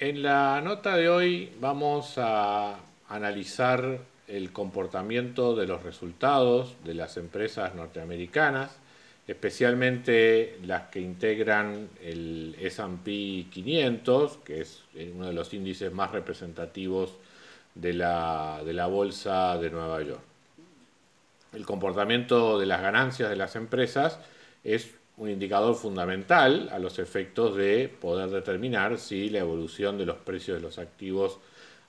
En la nota de hoy vamos a analizar el comportamiento de los resultados de las empresas norteamericanas, especialmente las que integran el SP 500, que es uno de los índices más representativos de la, de la Bolsa de Nueva York. El comportamiento de las ganancias de las empresas es un indicador fundamental a los efectos de poder determinar si la evolución de los precios de los activos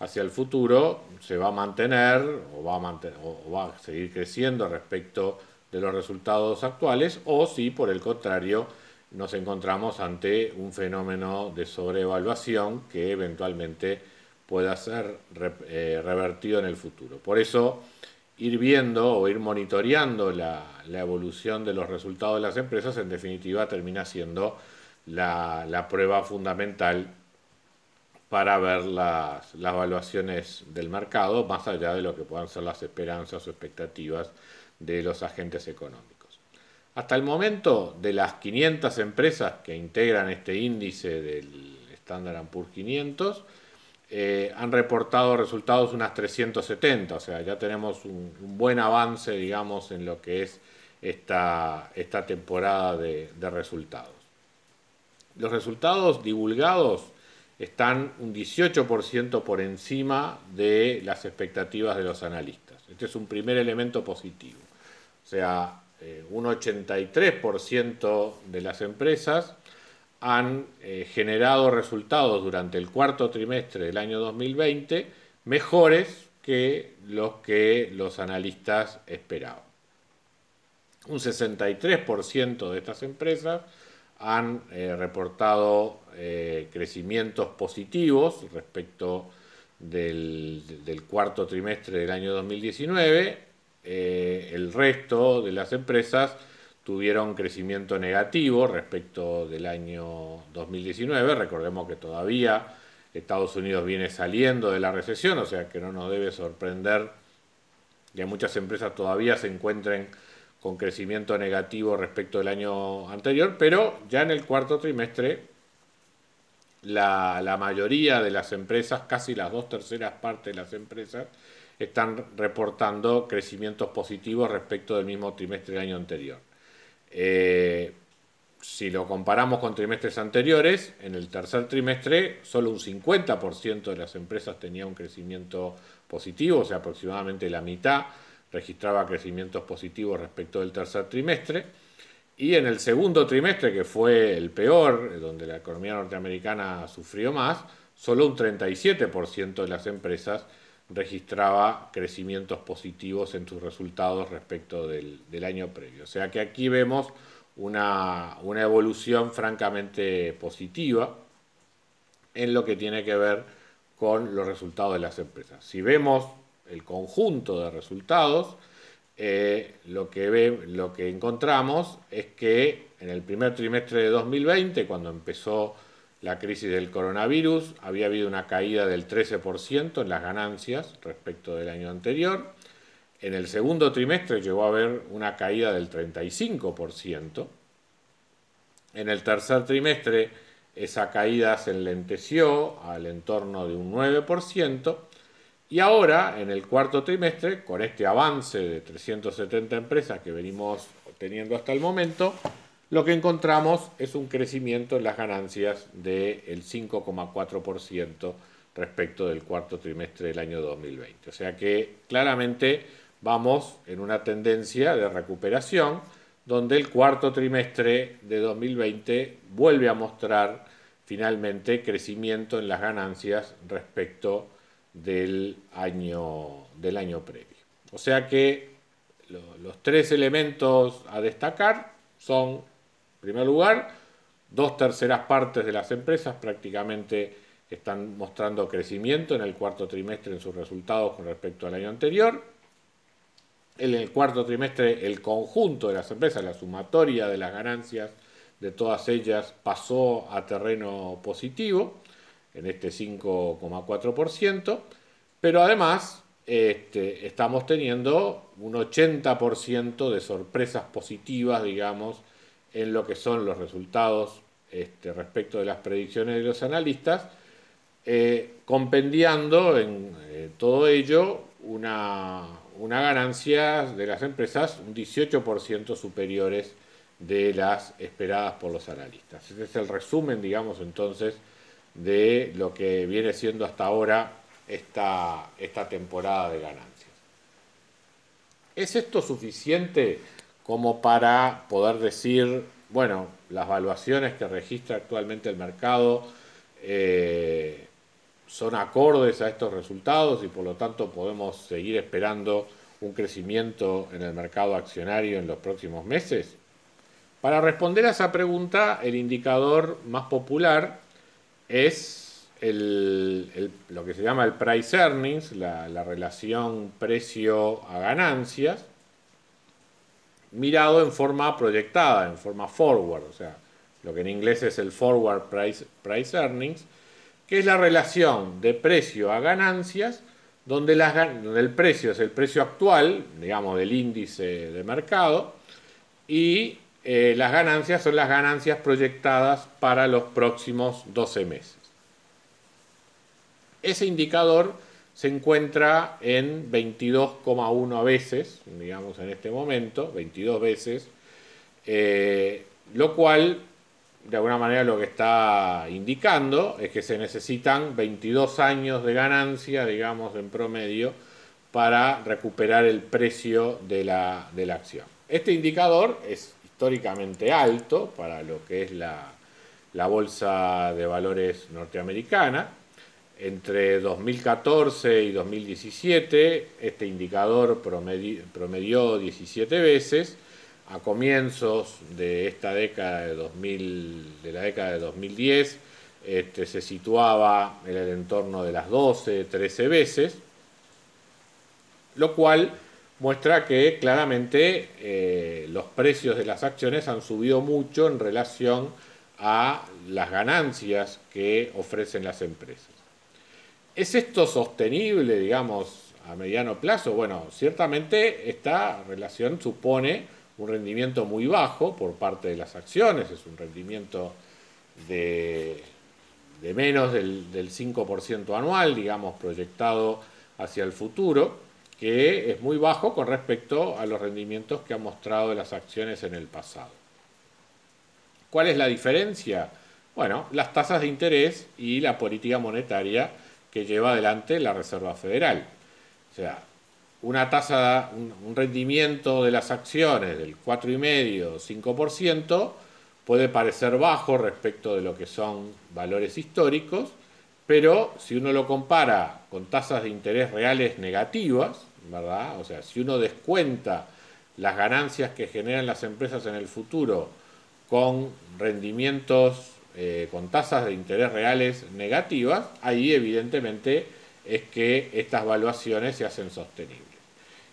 hacia el futuro se va a mantener o va a, o va a seguir creciendo respecto de los resultados actuales o si por el contrario nos encontramos ante un fenómeno de sobrevaluación que eventualmente pueda ser eh, revertido en el futuro. Por eso ir viendo o ir monitoreando la, evolución de los resultados de las empresas, en definitiva termina siendo la, prueba fundamental para ver las, las, evaluaciones del mercado, más allá de lo que puedan ser las esperanzas o expectativas de los agentes económicos. Hasta el momento, de las 500 empresas que integran este índice del Standard Poor's 500, eh, han reportado resultados unas 370, o sea, ya tenemos un, buen avance, digamos, en lo que es esta, esta temporada de, resultados. Los resultados divulgados están un 18% por encima de las expectativas de los analistas. Este es un primer elemento positivo. O sea, eh, un 83% de las empresas han eh, generado resultados durante el cuarto trimestre del año 2020 mejores que los que los analistas esperaban. Un 63% de estas empresas han eh, reportado eh, crecimientos positivos respecto del, del, cuarto trimestre del año 2019. el resto de las empresas tuvieron crecimiento negativo respecto del año 2019. Recordemos que todavía Estados Unidos viene saliendo de la recesión, o sea que no nos debe sorprender que muchas empresas todavía se encuentren con crecimiento negativo respecto del año anterior, pero ya en el cuarto trimestre la, la mayoría de las empresas, casi las dos terceras partes de las empresas, están reportando crecimientos positivos respecto del mismo trimestre del año anterior. Eh, si lo comparamos con trimestres anteriores, en el tercer trimestre solo un 50% de las empresas tenía un crecimiento positivo, o sea, aproximadamente la mitad registraba crecimientos positivos respecto del tercer trimestre. Y en el segundo trimestre, que fue el peor, donde la economía norteamericana sufrió más, solo un 37% de las empresas registraba crecimientos positivos en sus resultados respecto del, año previo. O sea que aquí vemos una, evolución francamente positiva en lo que tiene que ver con los resultados de las empresas. Si vemos el conjunto de resultados, eh, lo, que ve, lo que encontramos es que en el primer trimestre de 2020, cuando empezó la crisis del coronavirus, había habido una caída del 13% en las ganancias respecto del año anterior. En el segundo trimestre llegó a haber una caída del 35%. En el tercer trimestre esa caída se enlenteció al entorno de un 9%. Y ahora, en el cuarto trimestre, con este avance de 370 empresas que venimos teniendo hasta el momento, lo que encontramos es un crecimiento en las ganancias del 5,4% respecto del cuarto trimestre del año 2020. O sea que claramente vamos en una tendencia de recuperación donde el cuarto trimestre de 2020 vuelve a mostrar finalmente crecimiento en las ganancias respecto del año, del año previo. O sea que los tres elementos a destacar son en primer lugar, Dos terceras partes de las empresas prácticamente están mostrando crecimiento en el cuarto trimestre en sus resultados con respecto al año anterior. En el cuarto trimestre el conjunto de las empresas, la sumatoria de las ganancias de todas ellas pasó a terreno positivo en este 5,4%, pero además este, estamos teniendo un 80% de sorpresas positivas, digamos, en lo que son los resultados este, respecto de las predicciones de los analistas, eh, compendiando en eh, todo ello una, una ganancia de las empresas un 18% superiores de las esperadas por los analistas. Este es el resumen, digamos, entonces, de lo que viene siendo hasta ahora esta, esta temporada de ganancias. ¿Es esto suficiente como para poder decir, bueno, las valuaciones que registra actualmente el mercado eh, son acordes a estos resultados y por lo tanto podemos seguir esperando un crecimiento en el mercado accionario en los próximos meses? Para responder a esa pregunta, el indicador más popular es lo que se llama el price earnings, la, relación precio a ganancias, mirado en forma proyectada, en forma forward, o sea, lo que en inglés es el forward price, price earnings, que es la relación de precio a ganancias, donde, el precio es el precio actual, digamos, del índice de mercado, y eh, las ganancias son las ganancias proyectadas para los próximos 12 meses. Ese indicador se encuentra en 22,1 veces, digamos en este momento, 22 veces, eh, lo cual de alguna manera lo que está indicando es que se necesitan 22 años de ganancia, digamos en promedio, para recuperar el precio de la, de la acción. Este indicador es históricamente alto para lo que es la, la bolsa de valores norteamericana, entre 2014 y 2017 este indicador promedió 17 veces. A comienzos de esta década de, 2000, de la década de 2010 este, se situaba en el entorno de las 12, 13 veces, lo cual muestra que claramente eh, los precios de las acciones han subido mucho en relación a las ganancias que ofrecen las empresas. ¿Es esto sostenible, digamos, a mediano plazo? Bueno, ciertamente esta relación supone un rendimiento muy bajo por parte de las acciones, es un rendimiento de, menos del, del 5% anual, digamos, proyectado hacia el futuro, que es muy bajo con respecto a los rendimientos que han mostrado las acciones en el pasado. ¿Cuál es la diferencia? Bueno, las tasas de interés y la política monetaria que lleva adelante la Reserva Federal. O sea, una tasa, un, rendimiento de las acciones del 4,5, 5%, puede parecer bajo respecto de lo que son valores históricos, pero si uno lo compara con tasas de interés reales negativas, ¿verdad? O sea, si uno descuenta las ganancias que generan las empresas en el futuro con rendimientos eh, con tasas de interés reales negativas, ahí evidentemente es que estas valuaciones se hacen sostenibles.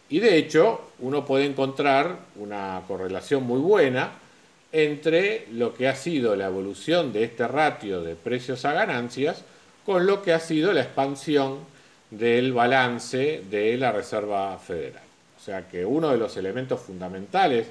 Y de hecho, uno puede encontrar una correlación muy buena entre lo que ha sido la evolución de este ratio de precios a ganancias con lo que ha sido la expansión del balance de la Reserva Federal. O sea que uno de los elementos fundamentales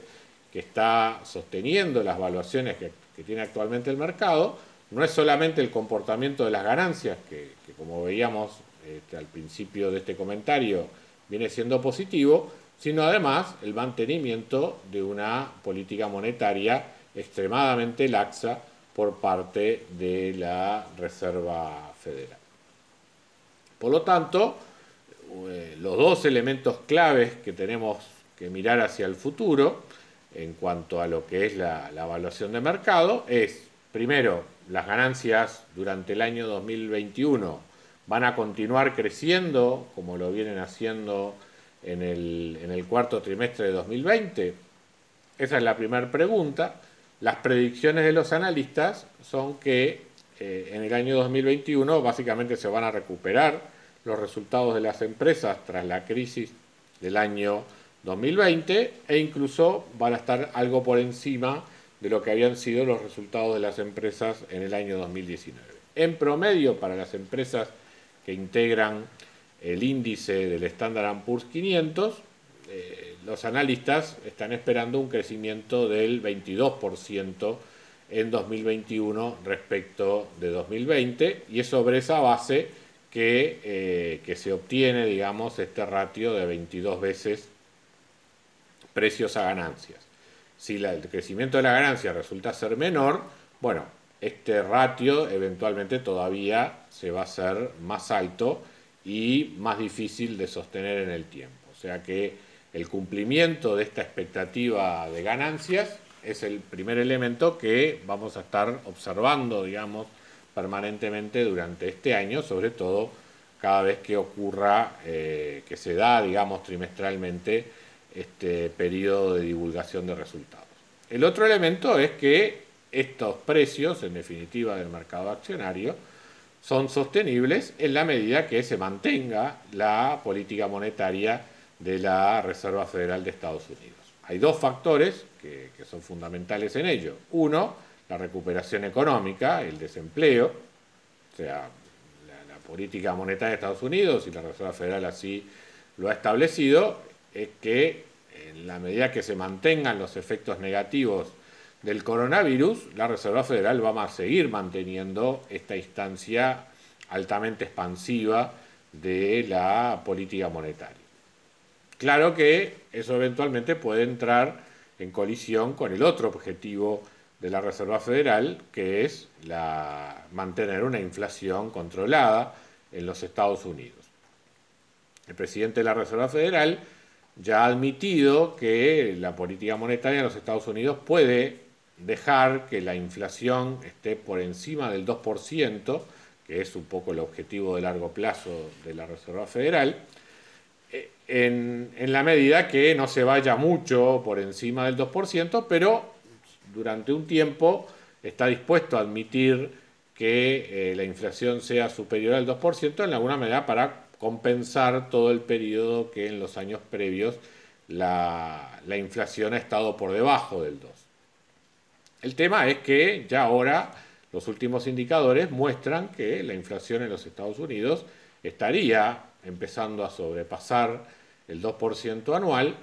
que está sosteniendo las valuaciones que tiene actualmente el mercado, no es solamente el comportamiento de las ganancias, que, como veíamos este, al principio de este comentario viene siendo positivo, sino además el mantenimiento de una política monetaria extremadamente laxa por parte de la Reserva Federal. Por lo tanto, eh, los dos elementos claves que tenemos que mirar hacia el futuro en cuanto a lo que es la, evaluación de mercado es, primero, las ganancias durante el año 2021 van a continuar creciendo como lo vienen haciendo en el, cuarto trimestre de 2020. Esa es la primera pregunta. las predicciones de los analistas son que eh, en el año 2021 básicamente se van a recuperar los resultados de las empresas tras la crisis del año 2020 e incluso van a estar algo por encima de lo que habían sido los resultados de las empresas en el año 2019. En promedio, para las empresas que integran el índice del Standard Poor's 500, eh, los analistas están esperando un crecimiento del 22% en 2021 respecto de 2020 y es sobre esa base que, eh, que se obtiene, digamos, este ratio de 22 veces precios a ganancias. Si el crecimiento de la ganancia resulta ser menor, bueno, este ratio eventualmente todavía se va a hacer más alto y más difícil de sostener en el tiempo. O sea que el cumplimiento de esta expectativa de ganancias es el primer elemento que vamos a estar observando, digamos, permanentemente durante este año, sobre todo cada vez que ocurra, eh, que se da, digamos, trimestralmente este periodo de divulgación de resultados. El otro elemento es que estos precios, en definitiva, del mercado accionario, son sostenibles en la medida que se mantenga la política monetaria de la Reserva Federal de Estados Unidos. Hay dos factores que, son fundamentales en ello. Uno, la recuperación económica, el desempleo, o sea, la, política monetaria de Estados Unidos y la Reserva Federal así lo ha establecido, es que en la medida que se mantengan los efectos negativos del coronavirus, la Reserva Federal va a seguir manteniendo esta instancia altamente expansiva de la política monetaria. Claro que eso eventualmente puede entrar en colisión con el otro objetivo de la Reserva Federal, que es mantener una inflación controlada en los Estados Unidos. El presidente de la Reserva Federal ya ha admitido que la política monetaria en los Estados Unidos puede dejar que la inflación esté por encima del 2%, que es un poco el objetivo de largo plazo de la Reserva Federal, eh, en, la medida que no se vaya mucho por encima del 2%, pero durante un tiempo está dispuesto a admitir que eh, la inflación sea superior al 2% en alguna medida para compensar todo el periodo que en los años previos la, la inflación ha estado por debajo del 2%. El tema es que ya ahora los últimos indicadores muestran que la inflación en los Estados Unidos estaría empezando a sobrepasar el 2% anual,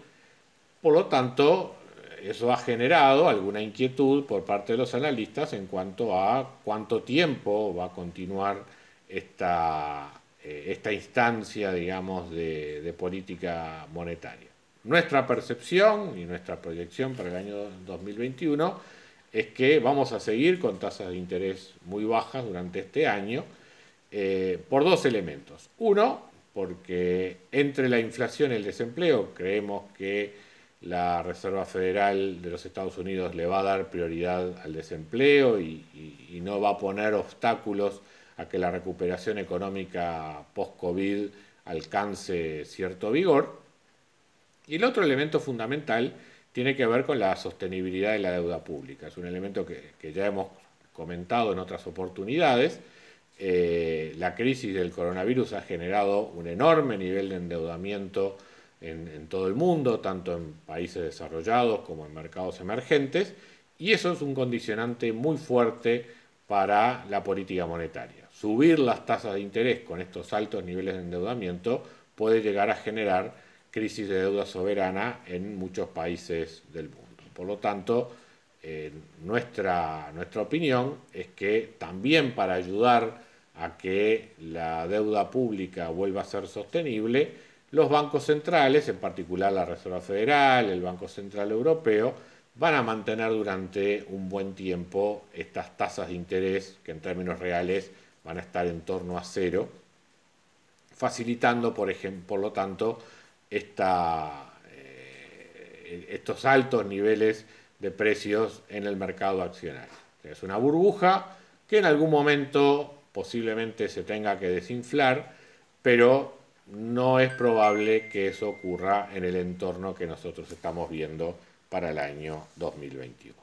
por lo tanto, eso ha generado alguna inquietud por parte de los analistas en cuanto a cuánto tiempo va a continuar esta, eh, esta instancia, digamos, de, política monetaria. Nuestra percepción y nuestra proyección para el año 2021 es que vamos a seguir con tasas de interés muy bajas durante este año eh, por dos elementos. Uno, porque entre la inflación y el desempleo creemos que la Reserva Federal de los Estados Unidos le va a dar prioridad al desempleo y no va a poner obstáculos a que la recuperación económica post-COVID alcance cierto vigor. Y el otro elemento fundamental tiene que ver con la sostenibilidad de la deuda pública. Es un elemento que, ya hemos comentado en otras oportunidades. Eh, la crisis del coronavirus ha generado un enorme nivel de endeudamiento en, todo el mundo, tanto en países desarrollados como en mercados emergentes, y eso es un condicionante muy fuerte para la política monetaria. Subir las tasas de interés con estos altos niveles de endeudamiento puede llegar a generar crisis de deuda soberana en muchos países del mundo. Por lo tanto, nuestra, nuestra opinión es que también para ayudar a que la deuda pública vuelva a ser sostenible, los bancos centrales, en particular la Reserva Federal, el Banco Central Europeo, van a mantener durante un buen tiempo estas tasas de interés que en términos reales van a estar en torno a cero, facilitando, por, ejemplo, por lo tanto, eh, estos altos niveles de precios en el mercado accionario. Es una burbuja que en algún momento posiblemente se tenga que desinflar, pero no es probable que eso ocurra en el entorno que nosotros estamos viendo para el año 2021.